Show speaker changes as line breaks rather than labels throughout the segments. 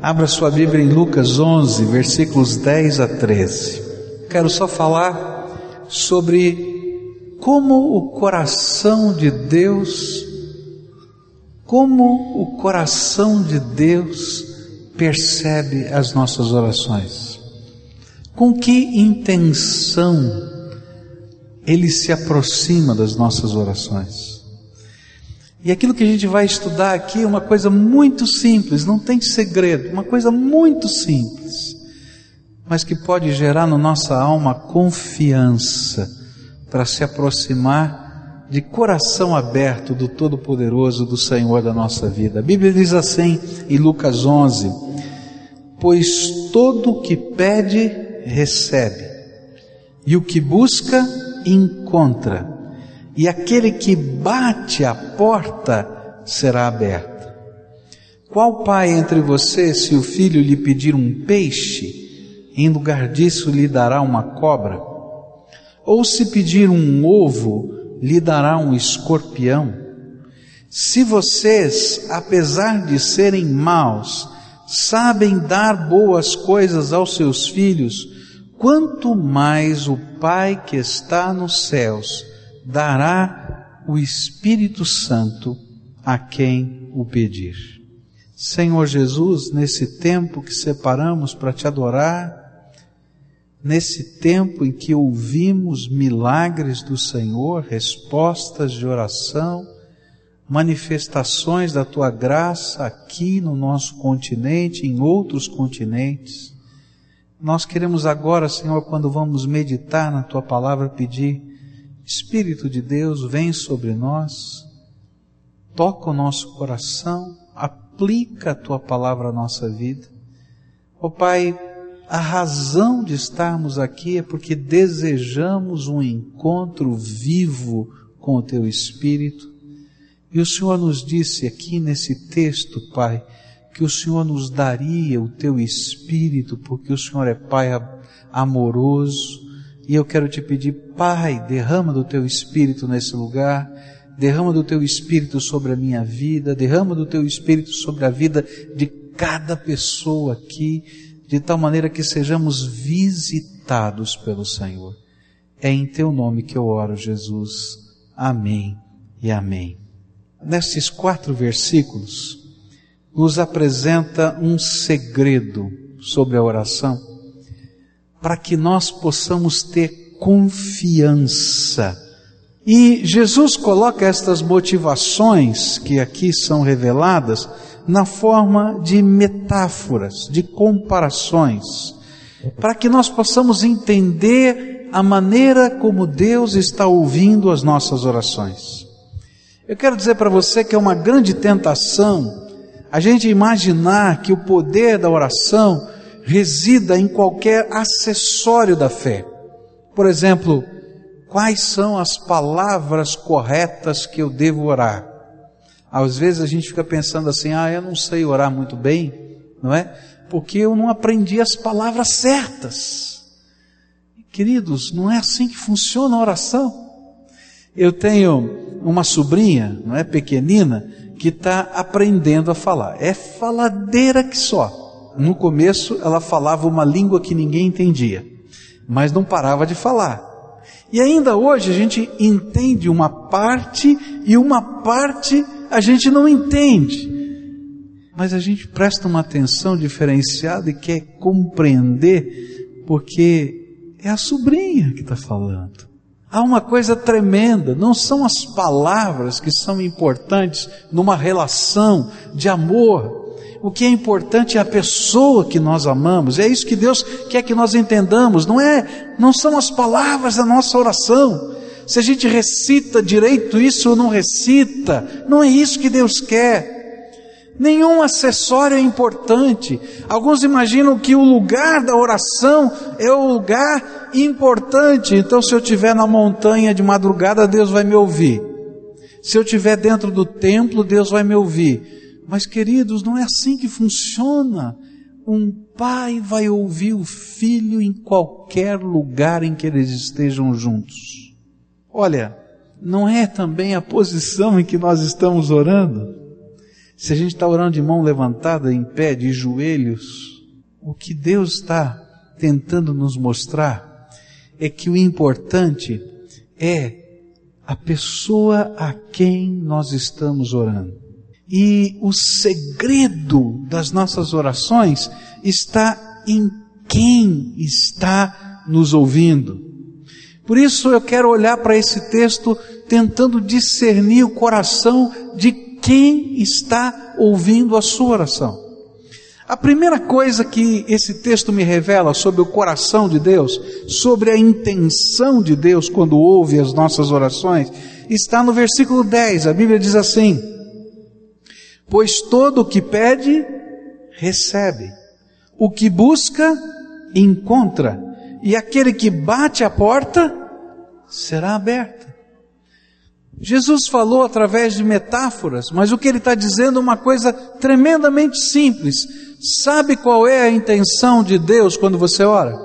Abra sua Bíblia em Lucas 11, versículos 10 a 13. Quero só falar sobre como o coração de Deus, como o coração de Deus percebe as nossas orações. Com que intenção ele se aproxima das nossas orações. E aquilo que a gente vai estudar aqui é uma coisa muito simples, não tem segredo, uma coisa muito simples, mas que pode gerar na nossa alma confiança para se aproximar de coração aberto do Todo-Poderoso, do Senhor da nossa vida. A Bíblia diz assim em Lucas 11: Pois todo o que pede, recebe, e o que busca, encontra, e aquele que bate a porta será aberta. Qual pai entre vocês, se o filho lhe pedir um peixe, em lugar disso lhe dará uma cobra? Ou se pedir um ovo, lhe dará um escorpião? Se vocês, apesar de serem maus, sabem dar boas coisas aos seus filhos, quanto mais o Pai que está nos céus dará o Espírito Santo a quem o pedir. Senhor Jesus, nesse tempo que separamos para te adorar, nesse tempo em que ouvimos milagres do Senhor, respostas de oração, manifestações da tua graça aqui no nosso continente, em outros continentes, nós queremos agora, Senhor, quando vamos meditar na tua palavra, pedir: Espírito de Deus, vem sobre nós, toca o nosso coração, aplica a tua palavra à nossa vida. Ó oh, Pai, a razão de estarmos aqui é porque desejamos um encontro vivo com o teu Espírito. E o Senhor nos disse aqui nesse texto, Pai, que o Senhor nos daria o teu espírito, porque o Senhor é Pai amoroso. E eu quero te pedir, Pai, derrama do teu espírito nesse lugar, derrama do teu espírito sobre a minha vida, derrama do teu espírito sobre a vida de cada pessoa aqui, de tal maneira que sejamos visitados pelo Senhor. É em teu nome que eu oro, Jesus. Amém e amém. Nesses quatro versículos, nos apresenta um segredo sobre a oração, para que nós possamos ter confiança. E Jesus coloca estas motivações que aqui são reveladas na forma de metáforas, de comparações, para que nós possamos entender a maneira como Deus está ouvindo as nossas orações. Eu quero dizer para você que é uma grande tentação a gente imaginar que o poder da oração resida em qualquer acessório da fé. Por exemplo, quais são as palavras corretas que eu devo orar? Às vezes a gente fica pensando assim: ah, eu não sei orar muito bem, não é? Porque eu não aprendi as palavras certas. Queridos, não é assim que funciona a oração. Eu tenho uma sobrinha, não é pequenina, que está aprendendo a falar. É faladeira que só. No começo ela falava uma língua que ninguém entendia, mas não parava de falar. E ainda hoje a gente entende uma parte e uma parte a gente não entende. Mas a gente presta uma atenção diferenciada e quer compreender, porque é a sobrinha que está falando. Há uma coisa tremenda, não são as palavras que são importantes numa relação de amor. O que é importante é a pessoa que nós amamos. É isso que Deus quer que nós entendamos. Não é, não são as palavras da nossa oração. Se a gente recita direito isso ou não recita, não é isso que Deus quer. Nenhum acessório é importante. Alguns imaginam que o lugar da oração é o lugar importante. Então, se eu estiver na montanha de madrugada, Deus vai me ouvir. Se eu estiver dentro do templo, Deus vai me ouvir. Mas, queridos, não é assim que funciona. Um pai vai ouvir o filho em qualquer lugar em que eles estejam juntos. Olha, não é também a posição em que nós estamos orando? se a gente está orando de mão levantada, em pé, de joelhos, o que Deus está tentando nos mostrar é que o importante é a pessoa a quem nós estamos orando. E o segredo das nossas orações está em quem está nos ouvindo. Por isso eu quero olhar para esse texto tentando discernir o coração de quem está ouvindo a sua oração. A primeira coisa que esse texto me revela sobre o coração de Deus, sobre a intenção de Deus quando ouve as nossas orações, está no versículo 10. A Bíblia diz assim: Pois todo o que pede, recebe. O que busca, encontra. E aquele que bate a porta, será aberta. Jesus falou através de metáforas, mas o que ele está dizendo é uma coisa tremendamente simples. Sabe qual é a intenção de Deus quando você ora?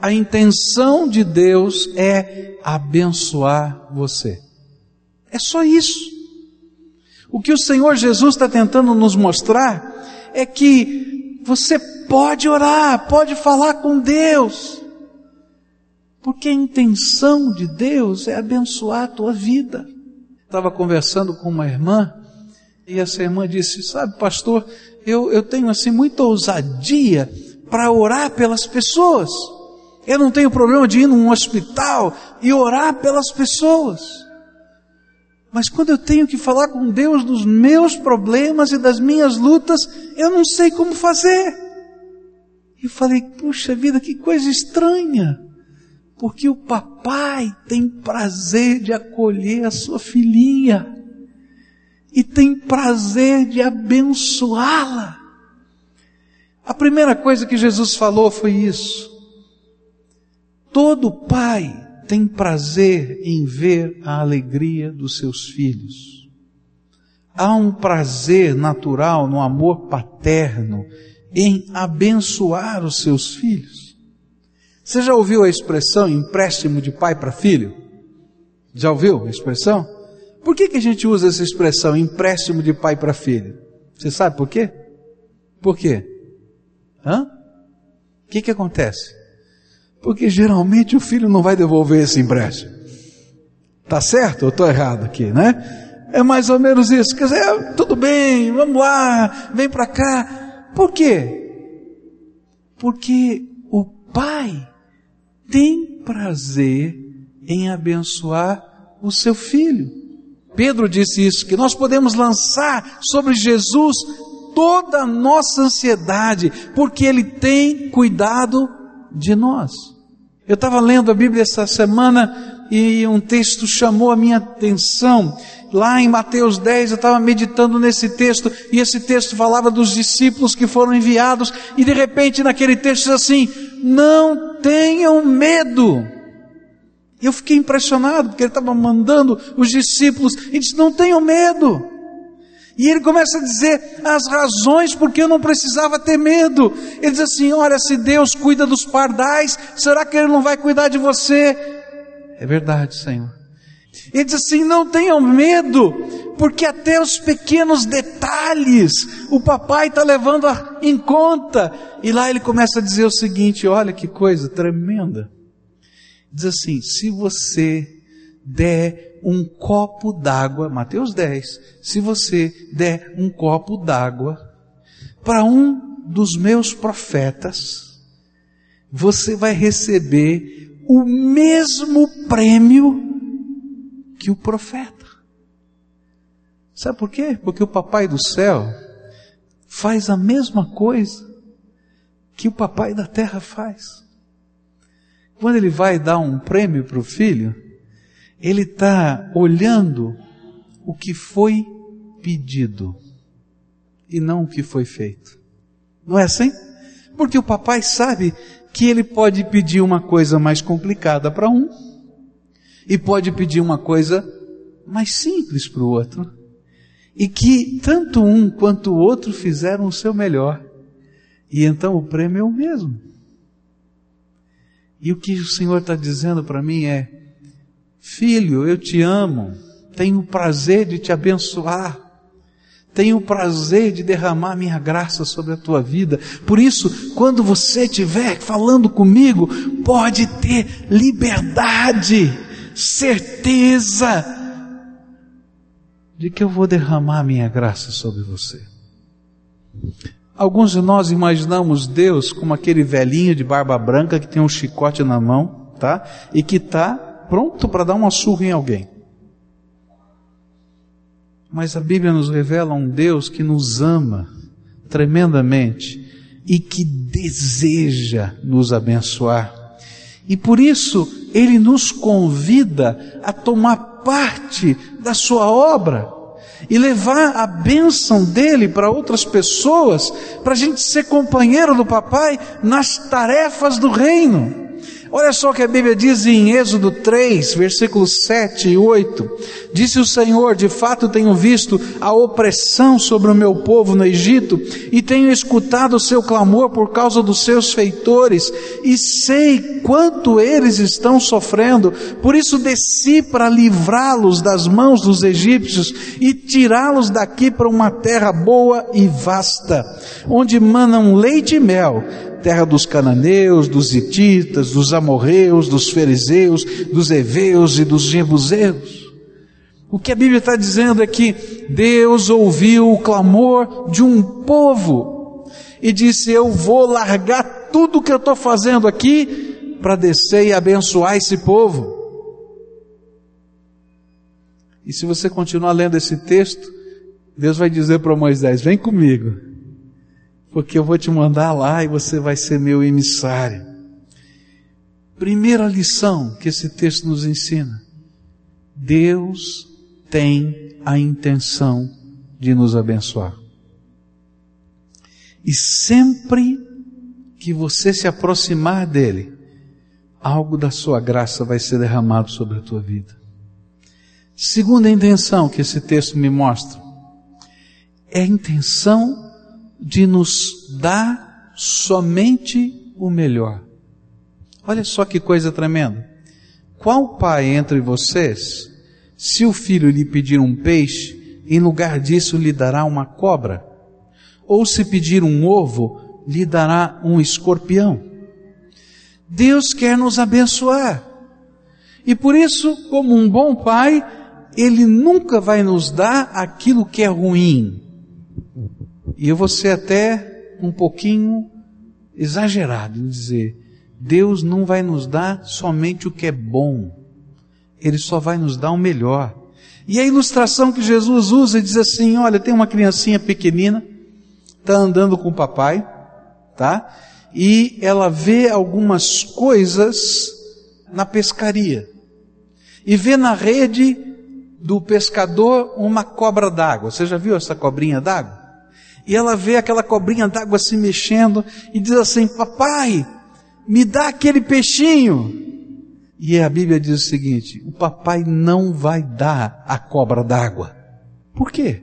A intenção de Deus é abençoar você. É só isso. O que o Senhor Jesus está tentando nos mostrar é que você pode orar, pode falar com Deus. Porque a intenção de Deus é abençoar a tua vida. Estava conversando com uma irmã e essa irmã disse: Sabe, pastor, eu, eu tenho assim muita ousadia para orar pelas pessoas. Eu não tenho problema de ir num hospital e orar pelas pessoas. Mas quando eu tenho que falar com Deus dos meus problemas e das minhas lutas, eu não sei como fazer. E falei, puxa vida, que coisa estranha porque o papai tem prazer de acolher a sua filhinha e tem prazer de abençoá-la. A primeira coisa que Jesus falou foi isso. Todo pai tem prazer em ver a alegria dos seus filhos. Há um prazer natural no amor paterno em abençoar os seus filhos. Você já ouviu a expressão empréstimo de pai para filho? Já ouviu a expressão? Por que, que a gente usa essa expressão empréstimo de pai para filho? Você sabe por quê? Por quê? Hã? O que, que acontece? Porque geralmente o filho não vai devolver esse empréstimo. Tá certo? Eu estou errado aqui, né? É mais ou menos isso. Quer dizer, tudo bem, vamos lá, vem para cá. Por quê? Porque o pai tem prazer em abençoar o seu filho. Pedro disse isso, que nós podemos lançar sobre Jesus toda a nossa ansiedade, porque Ele tem cuidado de nós. Eu estava lendo a Bíblia essa semana e um texto chamou a minha atenção. Lá em Mateus 10, eu estava meditando nesse texto, e esse texto falava dos discípulos que foram enviados, e de repente naquele texto diz assim: Não tenham medo. Eu fiquei impressionado, porque ele estava mandando os discípulos, e disse: Não tenham medo. E ele começa a dizer as razões porque eu não precisava ter medo. Ele diz assim: Olha, se Deus cuida dos pardais, será que Ele não vai cuidar de você? É verdade, Senhor. Ele diz assim: Não tenham medo, porque até os pequenos detalhes o papai está levando em conta. E lá ele começa a dizer o seguinte: Olha que coisa tremenda. Diz assim: Se você der um copo d'água, Mateus 10, se você der um copo d'água para um dos meus profetas, você vai receber o mesmo prêmio que o profeta. Sabe por quê? Porque o papai do céu faz a mesma coisa que o papai da terra faz. Quando ele vai dar um prêmio para o filho, ele está olhando o que foi pedido e não o que foi feito. Não é assim? Porque o papai sabe que ele pode pedir uma coisa mais complicada para um e pode pedir uma coisa mais simples para o outro. E que tanto um quanto o outro fizeram o seu melhor. E então o prêmio é o mesmo. E o que o Senhor está dizendo para mim é: Filho, eu te amo, tenho o prazer de te abençoar, tenho o prazer de derramar minha graça sobre a tua vida. Por isso, quando você estiver falando comigo, pode ter liberdade, certeza de que eu vou derramar minha graça sobre você. Alguns de nós imaginamos Deus como aquele velhinho de barba branca que tem um chicote na mão, tá? E que está pronto para dar uma surra em alguém. Mas a Bíblia nos revela um Deus que nos ama tremendamente e que deseja nos abençoar. E por isso ele nos convida a tomar parte da sua obra e levar a bênção dele para outras pessoas, para a gente ser companheiro do papai nas tarefas do reino. Olha só o que a Bíblia diz em Êxodo 3, versículos 7 e 8. Disse o Senhor: De fato tenho visto a opressão sobre o meu povo no Egito, e tenho escutado o seu clamor por causa dos seus feitores, e sei quanto eles estão sofrendo. Por isso desci para livrá-los das mãos dos egípcios e tirá-los daqui para uma terra boa e vasta, onde manam leite e mel terra dos cananeus, dos hititas, dos amorreus, dos fariseus, dos heveus e dos jebuseus. O que a Bíblia está dizendo é que Deus ouviu o clamor de um povo e disse: Eu vou largar tudo o que eu estou fazendo aqui para descer e abençoar esse povo. E se você continuar lendo esse texto, Deus vai dizer para Moisés: Vem comigo porque eu vou te mandar lá e você vai ser meu emissário. Primeira lição que esse texto nos ensina: Deus tem a intenção de nos abençoar. E sempre que você se aproximar dele, algo da sua graça vai ser derramado sobre a tua vida. Segunda intenção que esse texto me mostra é a intenção de nos dar somente o melhor. Olha só que coisa tremenda. Qual pai entre vocês, se o filho lhe pedir um peixe, em lugar disso lhe dará uma cobra? Ou se pedir um ovo, lhe dará um escorpião? Deus quer nos abençoar. E por isso, como um bom pai, ele nunca vai nos dar aquilo que é ruim. E eu vou ser até um pouquinho exagerado em dizer: Deus não vai nos dar somente o que é bom, Ele só vai nos dar o melhor. E a ilustração que Jesus usa diz assim: olha, tem uma criancinha pequenina, está andando com o papai, tá? E ela vê algumas coisas na pescaria. E vê na rede do pescador uma cobra d'água. Você já viu essa cobrinha d'água? E ela vê aquela cobrinha d'água se mexendo e diz assim: Papai, me dá aquele peixinho. E a Bíblia diz o seguinte: o papai não vai dar a cobra d'água. Por quê?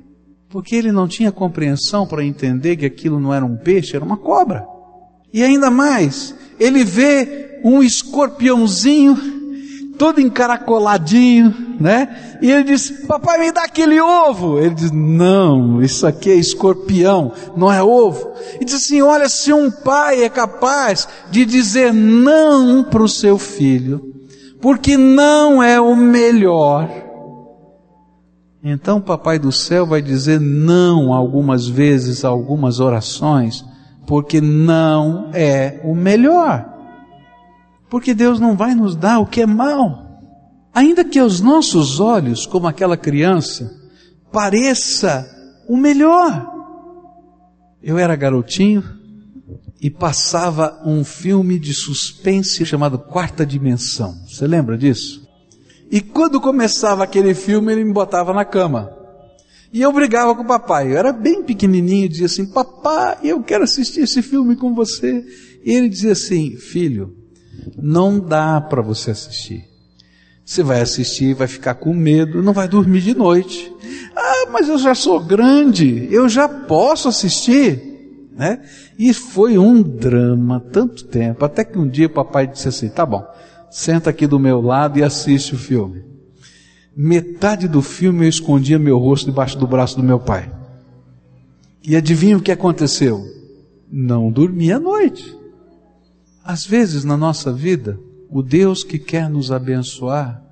Porque ele não tinha compreensão para entender que aquilo não era um peixe, era uma cobra. E ainda mais, ele vê um escorpiãozinho todo encaracoladinho, né? E ele diz: Papai, me dá aquele ovo. Ele diz: Não, isso aqui é escorpião, não é ovo. E diz assim: Olha, se um pai é capaz de dizer não para o seu filho, porque não é o melhor, então o Papai do céu vai dizer não algumas vezes, algumas orações, porque não é o melhor. Porque Deus não vai nos dar o que é mal. Ainda que aos nossos olhos, como aquela criança, pareça o melhor. Eu era garotinho e passava um filme de suspense chamado Quarta Dimensão. Você lembra disso? E quando começava aquele filme, ele me botava na cama. E eu brigava com o papai. Eu era bem pequenininho e dizia assim: Papai, eu quero assistir esse filme com você. E ele dizia assim: Filho, não dá para você assistir. Você vai assistir, vai ficar com medo, não vai dormir de noite. Ah, mas eu já sou grande, eu já posso assistir, né? E foi um drama tanto tempo, até que um dia o papai disse assim: "Tá bom, senta aqui do meu lado e assiste o filme". Metade do filme eu escondia meu rosto debaixo do braço do meu pai. E adivinha o que aconteceu? Não dormi à noite. Às vezes na nossa vida, o Deus que quer nos abençoar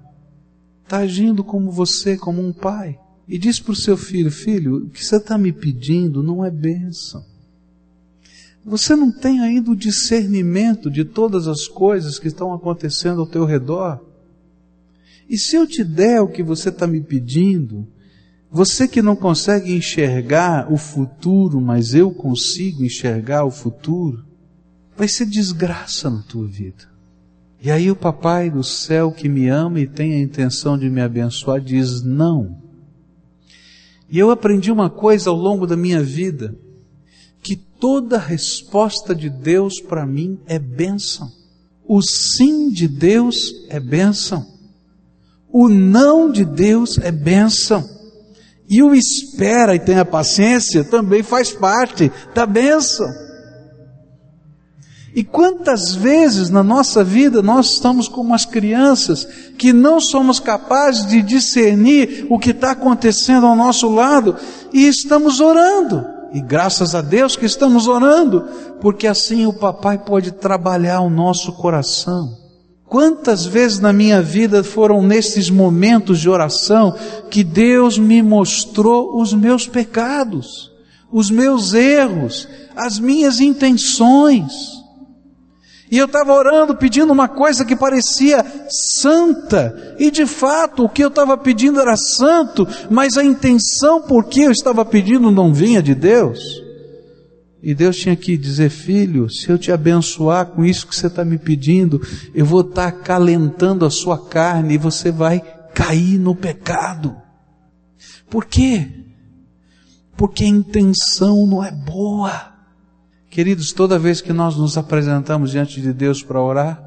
está agindo como você, como um pai. E diz para o seu filho: Filho, o que você está me pedindo não é bênção. Você não tem ainda o discernimento de todas as coisas que estão acontecendo ao teu redor. E se eu te der o que você está me pedindo, você que não consegue enxergar o futuro, mas eu consigo enxergar o futuro, vai ser desgraça na tua vida. E aí o papai do céu que me ama e tem a intenção de me abençoar diz não. E eu aprendi uma coisa ao longo da minha vida, que toda resposta de Deus para mim é bênção. O sim de Deus é bênção. O não de Deus é bênção. E o espera e tenha paciência também faz parte da bênção. E quantas vezes na nossa vida nós estamos como as crianças que não somos capazes de discernir o que está acontecendo ao nosso lado e estamos orando. E graças a Deus que estamos orando, porque assim o papai pode trabalhar o nosso coração. Quantas vezes na minha vida foram nesses momentos de oração que Deus me mostrou os meus pecados, os meus erros, as minhas intenções. E eu estava orando, pedindo uma coisa que parecia santa, e de fato o que eu estava pedindo era santo, mas a intenção por que eu estava pedindo não vinha de Deus. E Deus tinha que dizer: Filho, se eu te abençoar com isso que você está me pedindo, eu vou estar tá acalentando a sua carne e você vai cair no pecado. Por quê? Porque a intenção não é boa. Queridos, toda vez que nós nos apresentamos diante de Deus para orar,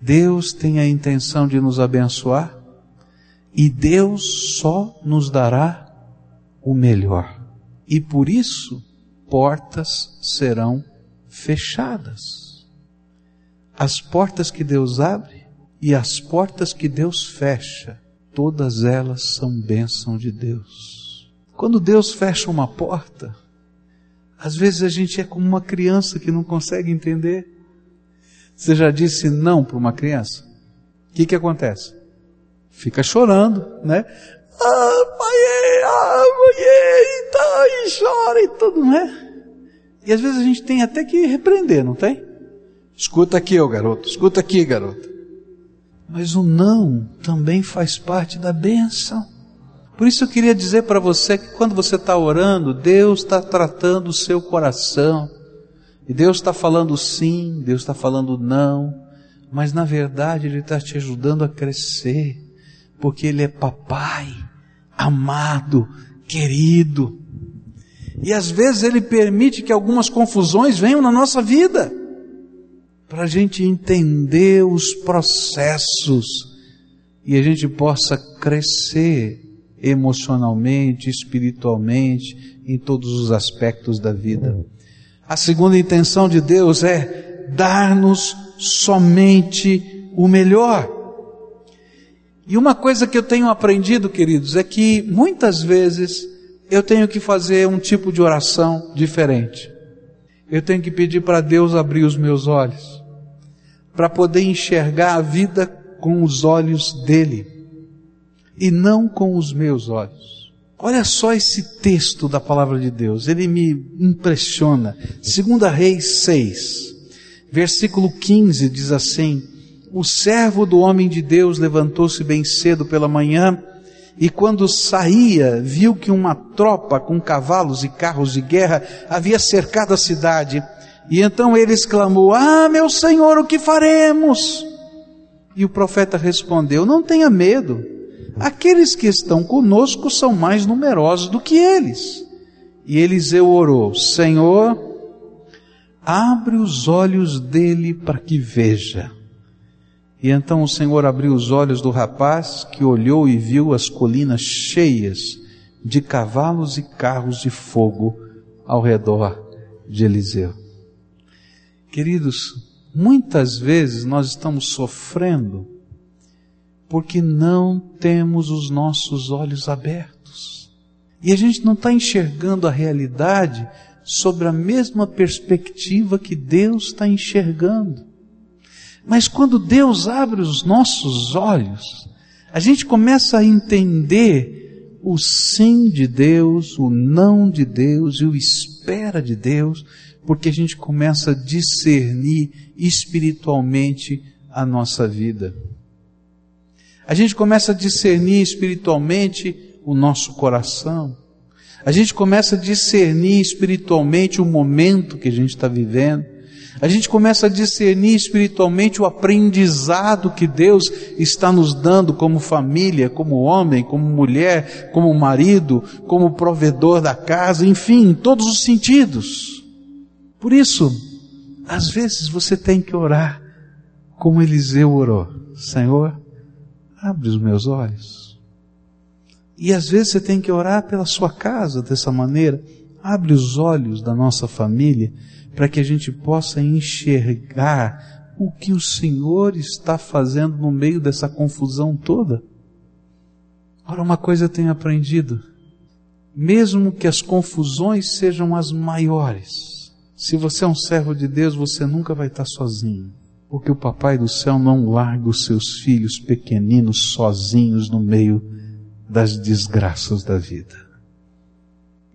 Deus tem a intenção de nos abençoar e Deus só nos dará o melhor. E por isso, portas serão fechadas. As portas que Deus abre e as portas que Deus fecha, todas elas são bênção de Deus. Quando Deus fecha uma porta, às vezes a gente é como uma criança que não consegue entender. Você já disse não para uma criança? O que, que acontece? Fica chorando, né? Ah, pai, ah, mãe, tá, e chora e tudo, não é? E às vezes a gente tem até que repreender, não tem? Escuta aqui, ô garoto, escuta aqui, garota. Mas o não também faz parte da bênção. Por isso eu queria dizer para você que quando você está orando, Deus está tratando o seu coração. E Deus está falando sim, Deus está falando não, mas na verdade Ele está te ajudando a crescer, porque Ele é papai, amado, querido. E às vezes Ele permite que algumas confusões venham na nossa vida, para a gente entender os processos e a gente possa crescer emocionalmente, espiritualmente, em todos os aspectos da vida. A segunda intenção de Deus é dar-nos somente o melhor. E uma coisa que eu tenho aprendido, queridos, é que muitas vezes eu tenho que fazer um tipo de oração diferente. Eu tenho que pedir para Deus abrir os meus olhos, para poder enxergar a vida com os olhos dele e não com os meus olhos. Olha só esse texto da palavra de Deus, ele me impressiona. Segunda Reis 6, versículo 15 diz assim: O servo do homem de Deus levantou-se bem cedo pela manhã e quando saía, viu que uma tropa com cavalos e carros de guerra havia cercado a cidade. E então ele exclamou: Ah, meu senhor, o que faremos? E o profeta respondeu: Não tenha medo Aqueles que estão conosco são mais numerosos do que eles. E Eliseu orou: Senhor, abre os olhos dele para que veja. E então o Senhor abriu os olhos do rapaz, que olhou e viu as colinas cheias de cavalos e carros de fogo ao redor de Eliseu. Queridos, muitas vezes nós estamos sofrendo porque não temos os nossos olhos abertos. E a gente não está enxergando a realidade sobre a mesma perspectiva que Deus está enxergando. Mas quando Deus abre os nossos olhos, a gente começa a entender o sim de Deus, o não de Deus e o espera de Deus, porque a gente começa a discernir espiritualmente a nossa vida. A gente começa a discernir espiritualmente o nosso coração. A gente começa a discernir espiritualmente o momento que a gente está vivendo. A gente começa a discernir espiritualmente o aprendizado que Deus está nos dando como família, como homem, como mulher, como marido, como provedor da casa, enfim, em todos os sentidos. Por isso, às vezes você tem que orar como Eliseu orou: Senhor, abre os meus olhos. E às vezes você tem que orar pela sua casa dessa maneira. Abre os olhos da nossa família para que a gente possa enxergar o que o Senhor está fazendo no meio dessa confusão toda. Ora, uma coisa eu tenho aprendido: mesmo que as confusões sejam as maiores, se você é um servo de Deus, você nunca vai estar sozinho, porque o Papai do céu não larga os seus filhos pequeninos sozinhos no meio das desgraças da vida.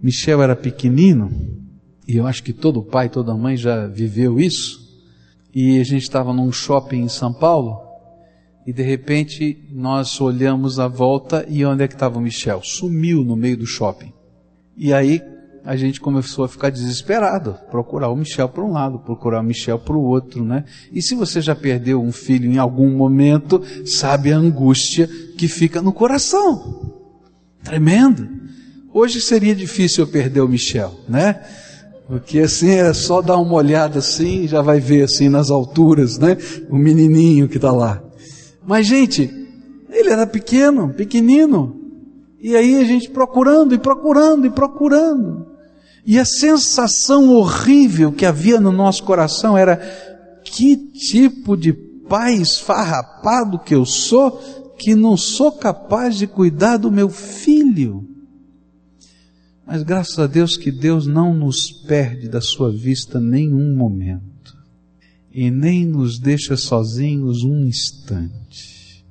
Michel era pequenino, e eu acho que todo pai, toda mãe já viveu isso. E a gente estava num shopping em São Paulo, e de repente nós olhamos à volta e onde é que estava o Michel? Sumiu no meio do shopping. E aí a gente começou a ficar desesperado, procurar o Michel para um lado, procurar o Michel para o outro, né? E se você já perdeu um filho em algum momento, sabe a angústia que fica no coração. Tremendo. Hoje seria difícil eu perder o Michel, né? Porque assim é só dar uma olhada assim, já vai ver assim nas alturas, né? O menininho que está lá. Mas gente, ele era pequeno, pequenino. E aí a gente procurando e procurando e procurando. E a sensação horrível que havia no nosso coração era que tipo de pai esfarrapado que eu sou, que não sou capaz de cuidar do meu filho. Mas graças a Deus que Deus não nos perde da sua vista nenhum momento. E nem nos deixa sozinhos um instante.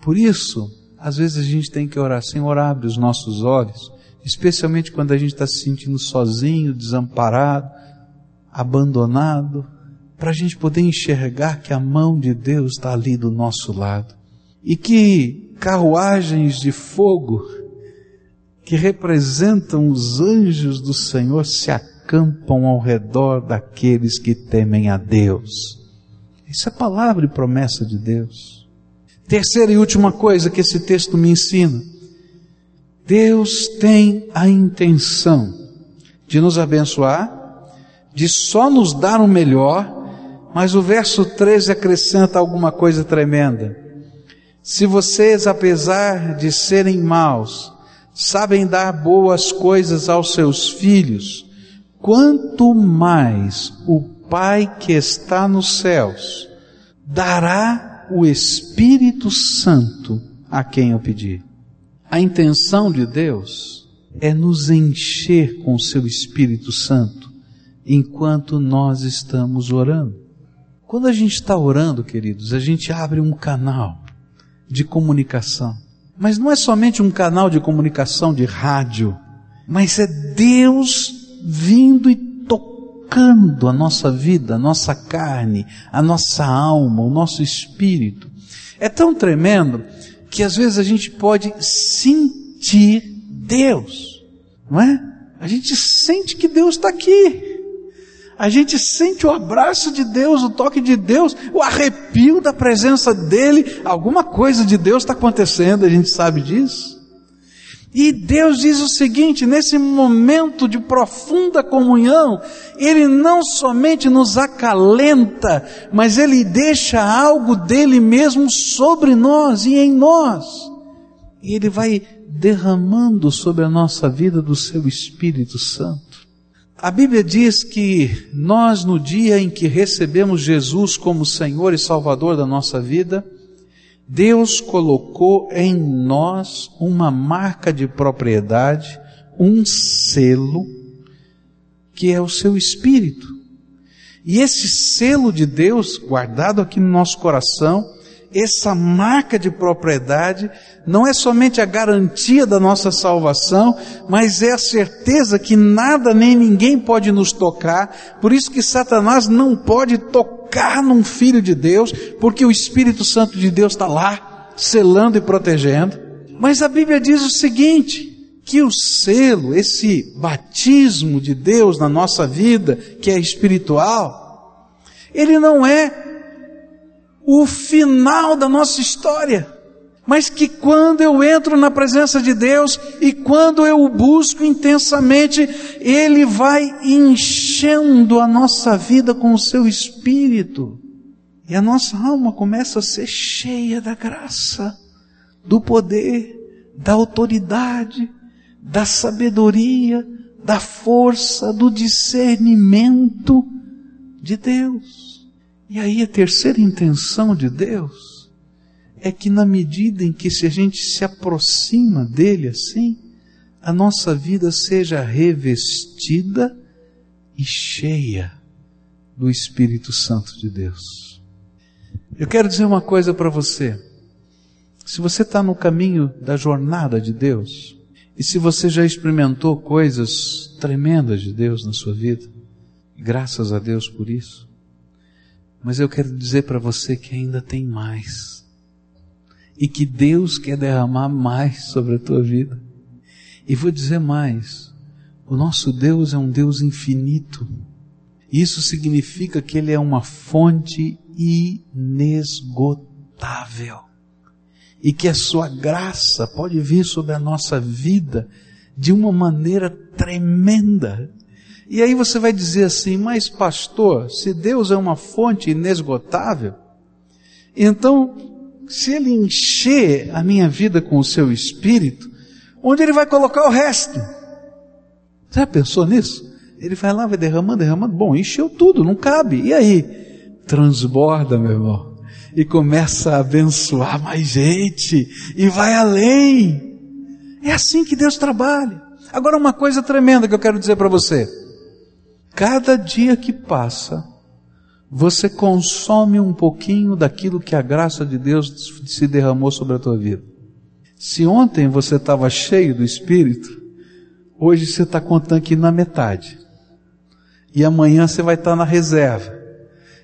Por isso, às vezes a gente tem que orar, Senhor, abre os nossos olhos, especialmente quando a gente está se sentindo sozinho, desamparado, abandonado, para a gente poder enxergar que a mão de Deus está ali do nosso lado. E que carruagens de fogo que representam os anjos do Senhor se acampam ao redor daqueles que temem a Deus. Isso é palavra e promessa de Deus. Terceira e última coisa que esse texto me ensina. Deus tem a intenção de nos abençoar, de só nos dar o melhor, mas o verso 13 acrescenta alguma coisa tremenda. Se vocês, apesar de serem maus, sabem dar boas coisas aos seus filhos, quanto mais o Pai que está nos céus dará o Espírito Santo a quem eu pedir. A intenção de Deus é nos encher com o seu Espírito Santo enquanto nós estamos orando. Quando a gente está orando, queridos, a gente abre um canal de comunicação. Mas não é somente um canal de comunicação de rádio, mas é Deus vindo e tocando a nossa vida, a nossa carne, a nossa alma, o nosso espírito. É tão tremendo que às vezes a gente pode sentir Deus, não é? A gente sente que Deus está aqui a gente sente o abraço de Deus, o toque de Deus, o arrepio da presença dEle, alguma coisa de Deus está acontecendo, a gente sabe disso. E Deus diz o seguinte, nesse momento de profunda comunhão, Ele não somente nos acalenta, mas Ele deixa algo dele mesmo sobre nós e em nós. E Ele vai derramando sobre a nossa vida do Seu Espírito Santo. A Bíblia diz que nós, no dia em que recebemos Jesus como Senhor e Salvador da nossa vida, Deus colocou em nós uma marca de propriedade, um selo que é o seu espírito. E esse selo de Deus guardado aqui no nosso coração, essa marca de propriedade, não é somente a garantia da nossa salvação, mas é a certeza que nada nem ninguém pode nos tocar. Por isso que Satanás não pode tocar num filho de Deus, porque o Espírito Santo de Deus está lá, selando e protegendo. Mas a Bíblia diz o seguinte: que o selo, esse batismo de Deus na nossa vida, que é espiritual, ele não é o final da nossa história, mas que quando eu entro na presença de Deus e quando eu o busco intensamente, Ele vai enchendo a nossa vida com o seu espírito. E a nossa alma começa a ser cheia da graça, do poder, da autoridade, da sabedoria, da força, do discernimento de Deus. E aí a terceira intenção de Deus é que na medida em que se a gente se aproxima dele assim, a nossa vida seja revestida e cheia do Espírito Santo de Deus. Eu quero dizer uma coisa para você. Se você está no caminho da jornada de Deus, e se você já experimentou coisas tremendas de Deus na sua vida, graças a Deus por isso, mas eu quero dizer para você que ainda tem mais. E que Deus quer derramar mais sobre a tua vida. E vou dizer mais: o nosso Deus é um Deus infinito. Isso significa que Ele é uma fonte inesgotável. E que a Sua graça pode vir sobre a nossa vida de uma maneira tremenda. E aí você vai dizer assim, mas pastor, se Deus é uma fonte inesgotável, então, se Ele encher a minha vida com o seu espírito, onde Ele vai colocar o resto? Já pensou nisso? Ele vai lá, vai derramando, derramando, bom, encheu tudo, não cabe. E aí? Transborda, meu irmão. E começa a abençoar mais gente. E vai além. É assim que Deus trabalha. Agora, uma coisa tremenda que eu quero dizer para você. Cada dia que passa, você consome um pouquinho daquilo que a graça de Deus se derramou sobre a tua vida. Se ontem você estava cheio do Espírito, hoje você está contando aqui na metade. E amanhã você vai estar na reserva.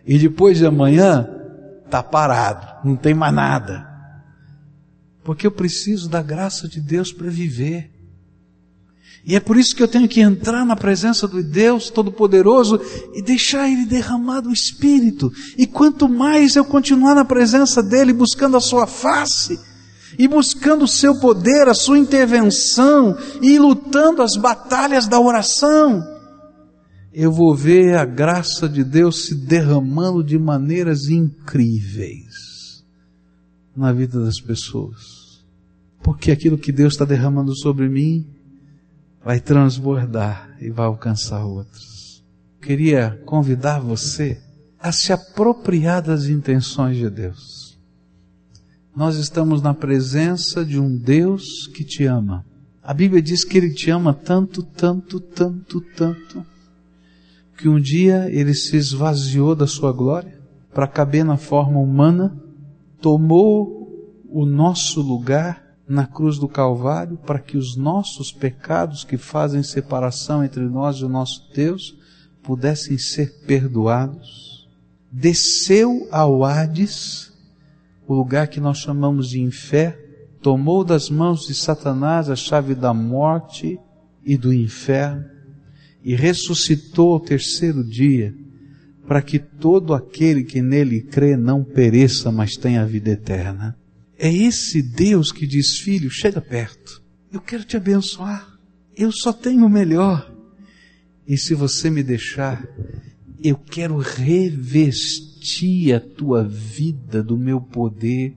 E depois de amanhã, está parado, não tem mais nada. Porque eu preciso da graça de Deus para viver. E é por isso que eu tenho que entrar na presença do Deus Todo-Poderoso e deixar Ele derramar do Espírito. E quanto mais eu continuar na presença dEle, buscando a Sua face, e buscando o Seu poder, a Sua intervenção, e lutando as batalhas da oração, eu vou ver a graça de Deus se derramando de maneiras incríveis na vida das pessoas. Porque aquilo que Deus está derramando sobre mim, vai transbordar e vai alcançar outros. Queria convidar você a se apropriar das intenções de Deus. Nós estamos na presença de um Deus que te ama. A Bíblia diz que Ele te ama tanto, tanto, tanto, tanto, que um dia Ele se esvaziou da sua glória para caber na forma humana, tomou o nosso lugar na cruz do Calvário para que os nossos pecados que fazem separação entre nós e o nosso Deus pudessem ser perdoados. Desceu ao Hades, o lugar que nós chamamos de inferno, tomou das mãos de Satanás a chave da morte e do inferno e ressuscitou ao terceiro dia para que todo aquele que nele crê não pereça, mas tenha vida eterna. É esse Deus que diz: Filho, chega perto, eu quero te abençoar, eu só tenho o melhor. E se você me deixar, eu quero revestir a tua vida do meu poder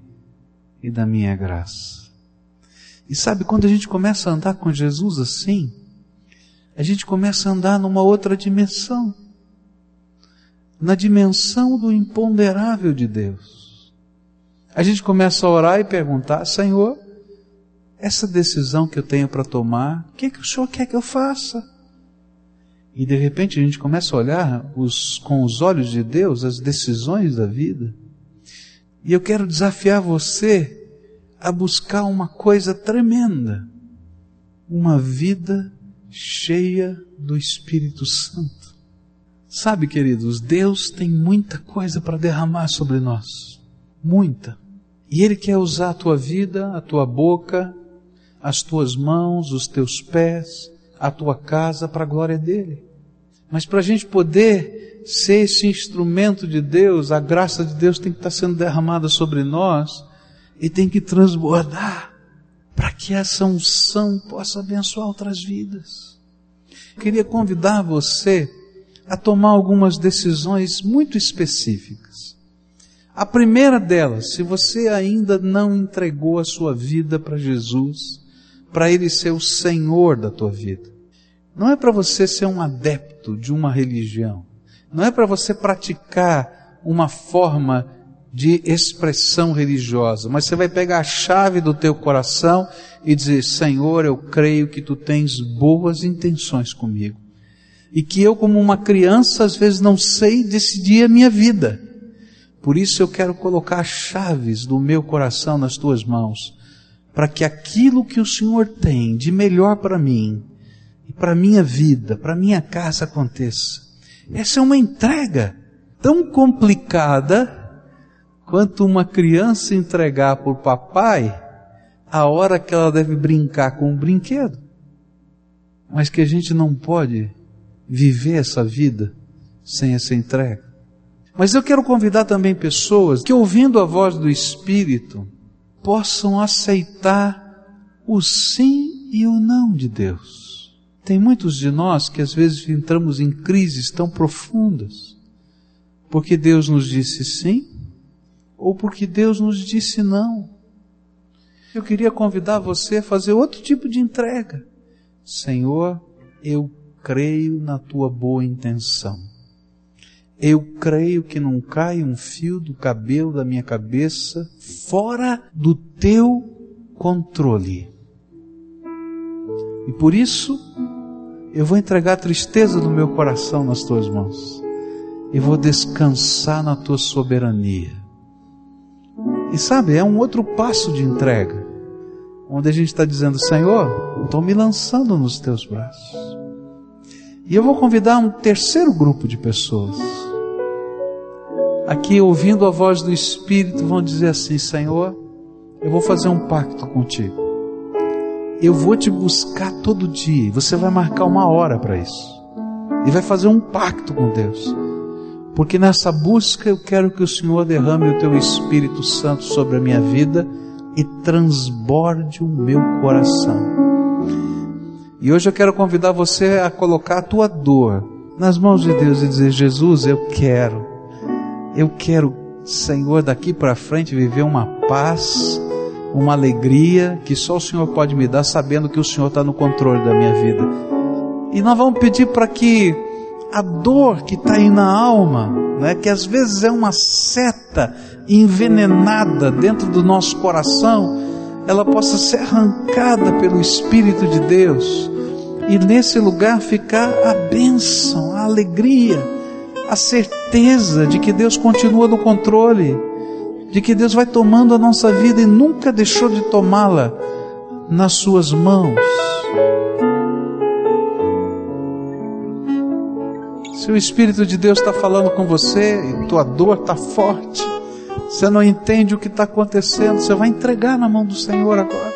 e da minha graça. E sabe, quando a gente começa a andar com Jesus assim, a gente começa a andar numa outra dimensão na dimensão do imponderável de Deus a gente começa a orar e perguntar: Senhor, essa decisão que eu tenho para tomar, o que, que o Senhor quer que eu faça? E de repente a gente começa a olhar os, com os olhos de Deus as decisões da vida. E eu quero desafiar você a buscar uma coisa tremenda. Uma vida cheia do Espírito Santo. Sabe, queridos, Deus tem muita coisa para derramar sobre nós. Muita. E Ele quer usar a tua vida, a tua boca, as tuas mãos, os teus pés, a tua casa para a glória dele. Mas para a gente poder ser esse instrumento de Deus, a graça de Deus tem que estar sendo derramada sobre nós e tem que transbordar para que essa unção possa abençoar outras vidas. queria convidar você a tomar algumas decisões muito específicas. A primeira delas, se você ainda não entregou a sua vida para Jesus, para Ele ser o Senhor da tua vida, não é para você ser um adepto de uma religião, não é para você praticar uma forma de expressão religiosa, mas você vai pegar a chave do teu coração e dizer: Senhor, eu creio que tu tens boas intenções comigo. E que eu, como uma criança, às vezes não sei decidir a minha vida. Por isso eu quero colocar as chaves do meu coração nas tuas mãos, para que aquilo que o Senhor tem de melhor para mim, e para minha vida, para minha casa aconteça. Essa é uma entrega tão complicada quanto uma criança entregar por papai a hora que ela deve brincar com o brinquedo. Mas que a gente não pode viver essa vida sem essa entrega. Mas eu quero convidar também pessoas que, ouvindo a voz do Espírito, possam aceitar o sim e o não de Deus. Tem muitos de nós que às vezes entramos em crises tão profundas, porque Deus nos disse sim ou porque Deus nos disse não. Eu queria convidar você a fazer outro tipo de entrega. Senhor, eu creio na tua boa intenção. Eu creio que não cai um fio do cabelo da minha cabeça fora do teu controle. E por isso, eu vou entregar a tristeza do meu coração nas tuas mãos. E vou descansar na tua soberania. E sabe, é um outro passo de entrega, onde a gente está dizendo: Senhor, estou me lançando nos teus braços. E eu vou convidar um terceiro grupo de pessoas. Aqui, ouvindo a voz do Espírito, vão dizer assim: Senhor, eu vou fazer um pacto contigo. Eu vou te buscar todo dia. Você vai marcar uma hora para isso. E vai fazer um pacto com Deus porque nessa busca eu quero que o Senhor derrame o teu Espírito Santo sobre a minha vida e transborde o meu coração. E hoje eu quero convidar você a colocar a tua dor nas mãos de Deus e dizer: Jesus, eu quero, eu quero, Senhor, daqui para frente viver uma paz, uma alegria que só o Senhor pode me dar, sabendo que o Senhor está no controle da minha vida. E nós vamos pedir para que a dor que está aí na alma, né, que às vezes é uma seta envenenada dentro do nosso coração, ela possa ser arrancada pelo Espírito de Deus e nesse lugar ficar a bênção, a alegria, a certeza de que Deus continua no controle, de que Deus vai tomando a nossa vida e nunca deixou de tomá-la nas Suas mãos. Se o Espírito de Deus está falando com você e tua dor está forte, você não entende o que está acontecendo, você vai entregar na mão do Senhor agora.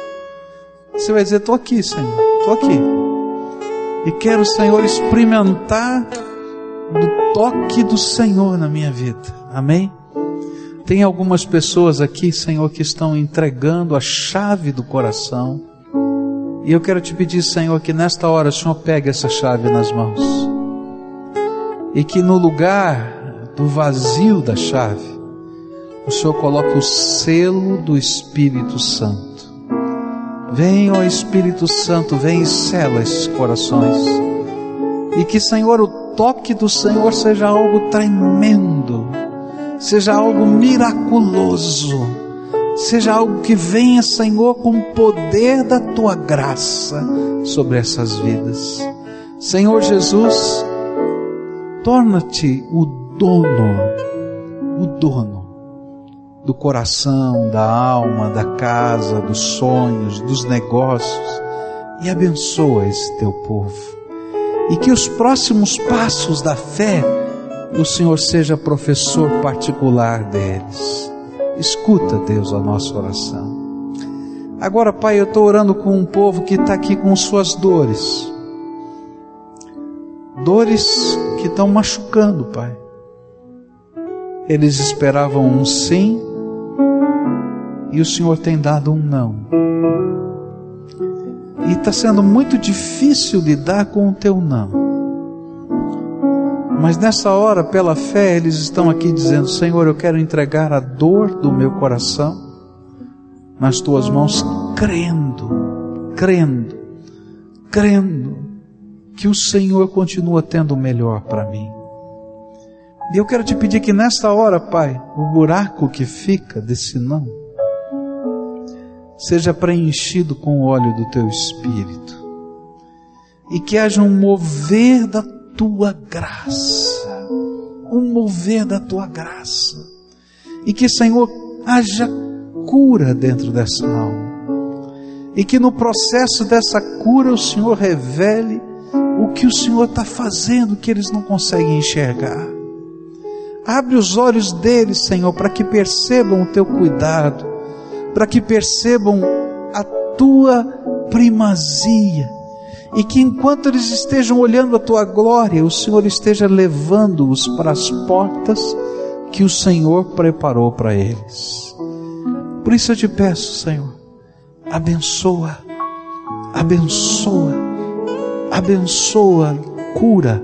Você vai dizer: Estou aqui, Senhor, estou aqui. E quero, Senhor, experimentar do toque do Senhor na minha vida. Amém? Tem algumas pessoas aqui, Senhor, que estão entregando a chave do coração. E eu quero te pedir, Senhor, que nesta hora o Senhor pegue essa chave nas mãos e que no lugar do vazio da chave, o Senhor coloque o selo do Espírito Santo. Vem, ó Espírito Santo, vem e sela esses corações. E que, Senhor, o toque do Senhor seja algo tremendo, seja algo miraculoso, seja algo que venha, Senhor, com o poder da tua graça sobre essas vidas. Senhor Jesus, torna-te o dono, o dono do coração, da alma, da casa, dos sonhos, dos negócios e abençoa esse teu povo. E que os próximos passos da fé, o Senhor seja professor particular deles. Escuta, Deus, a nossa oração. Agora, Pai, eu estou orando com um povo que está aqui com suas dores. Dores que estão machucando, Pai. Eles esperavam um sim e o Senhor tem dado um não. E está sendo muito difícil lidar com o teu não. Mas nessa hora, pela fé, eles estão aqui dizendo: Senhor, eu quero entregar a dor do meu coração nas tuas mãos, crendo, crendo, crendo que o Senhor continua tendo o melhor para mim. E eu quero te pedir que nesta hora, Pai, o buraco que fica desse não, seja preenchido com o óleo do teu espírito. E que haja um mover da tua graça. Um mover da tua graça. E que, Senhor, haja cura dentro dessa alma. E que no processo dessa cura o Senhor revele o que o Senhor está fazendo que eles não conseguem enxergar. Abre os olhos deles, Senhor, para que percebam o teu cuidado, para que percebam a tua primazia e que enquanto eles estejam olhando a tua glória, o Senhor esteja levando-os para as portas que o Senhor preparou para eles. Por isso eu te peço, Senhor, abençoa, abençoa, abençoa, cura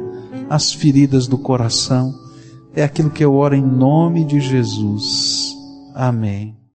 as feridas do coração. É aquilo que eu oro em nome de Jesus. Amém.